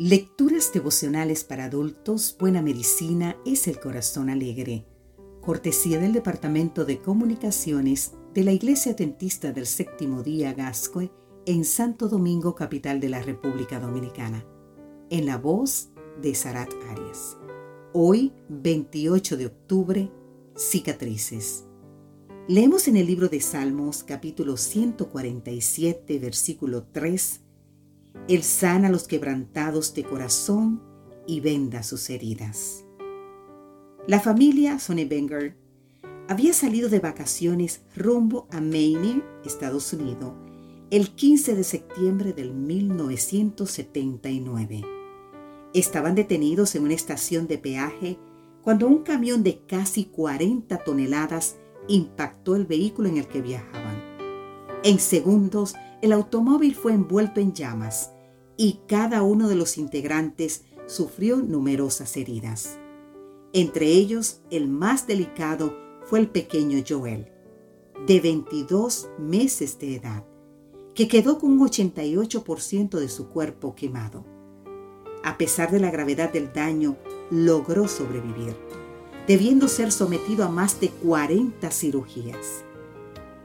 Lecturas devocionales para adultos, Buena Medicina es el Corazón Alegre. Cortesía del Departamento de Comunicaciones de la Iglesia Dentista del Séptimo Día Gascue en Santo Domingo, capital de la República Dominicana. En la voz de Sarat Arias. Hoy, 28 de octubre, cicatrices. Leemos en el libro de Salmos, capítulo 147, versículo 3 él sana a los quebrantados de corazón y venda sus heridas. La familia Sonnenberger había salido de vacaciones rumbo a Maine, Estados Unidos, el 15 de septiembre del 1979. Estaban detenidos en una estación de peaje cuando un camión de casi 40 toneladas impactó el vehículo en el que viajaban. En segundos, el automóvil fue envuelto en llamas y cada uno de los integrantes sufrió numerosas heridas. Entre ellos, el más delicado fue el pequeño Joel, de 22 meses de edad, que quedó con un 88% de su cuerpo quemado. A pesar de la gravedad del daño, logró sobrevivir, debiendo ser sometido a más de 40 cirugías.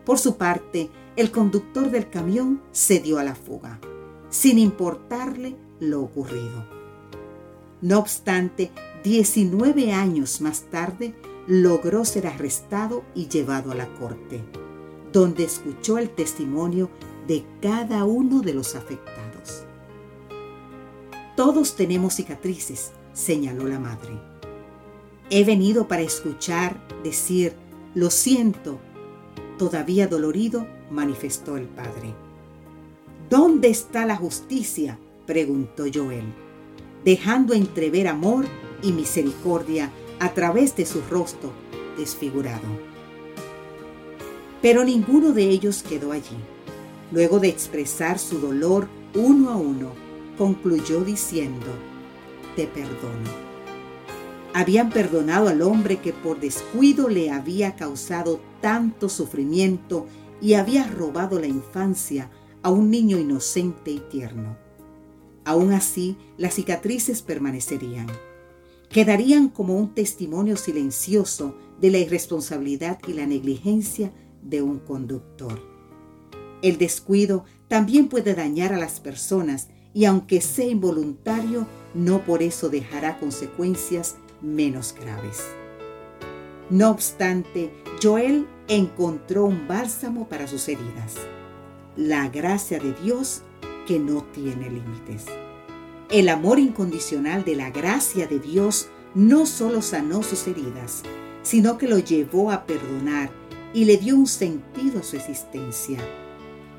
Por su parte, el conductor del camión se dio a la fuga sin importarle lo ocurrido. No obstante, 19 años más tarde logró ser arrestado y llevado a la corte, donde escuchó el testimonio de cada uno de los afectados. Todos tenemos cicatrices, señaló la madre. He venido para escuchar decir, lo siento, todavía dolorido, manifestó el padre. ¿Dónde está la justicia? preguntó Joel, dejando entrever amor y misericordia a través de su rostro desfigurado. Pero ninguno de ellos quedó allí. Luego de expresar su dolor uno a uno, concluyó diciendo, Te perdono. Habían perdonado al hombre que por descuido le había causado tanto sufrimiento y había robado la infancia a un niño inocente y tierno. Aún así, las cicatrices permanecerían. Quedarían como un testimonio silencioso de la irresponsabilidad y la negligencia de un conductor. El descuido también puede dañar a las personas y aunque sea involuntario, no por eso dejará consecuencias menos graves. No obstante, Joel encontró un bálsamo para sus heridas la gracia de Dios que no tiene límites. El amor incondicional de la gracia de Dios no solo sanó sus heridas, sino que lo llevó a perdonar y le dio un sentido a su existencia.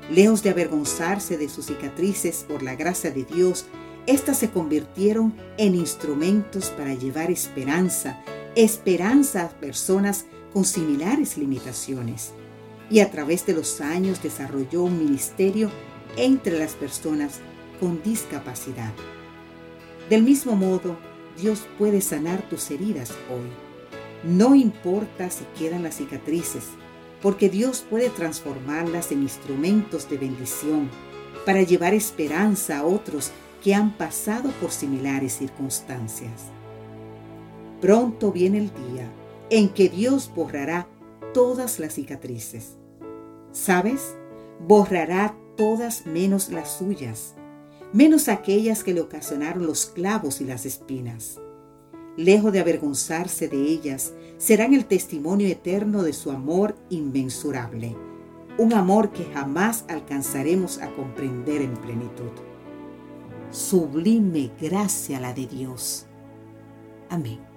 Lejos de avergonzarse de sus cicatrices por la gracia de Dios, éstas se convirtieron en instrumentos para llevar esperanza, esperanza a personas con similares limitaciones y a través de los años desarrolló un ministerio entre las personas con discapacidad. Del mismo modo, Dios puede sanar tus heridas hoy. No importa si quedan las cicatrices, porque Dios puede transformarlas en instrumentos de bendición para llevar esperanza a otros que han pasado por similares circunstancias. Pronto viene el día en que Dios borrará todas las cicatrices. ¿Sabes? Borrará todas menos las suyas, menos aquellas que le ocasionaron los clavos y las espinas. Lejos de avergonzarse de ellas, serán el testimonio eterno de su amor inmensurable, un amor que jamás alcanzaremos a comprender en plenitud. Sublime gracia la de Dios. Amén.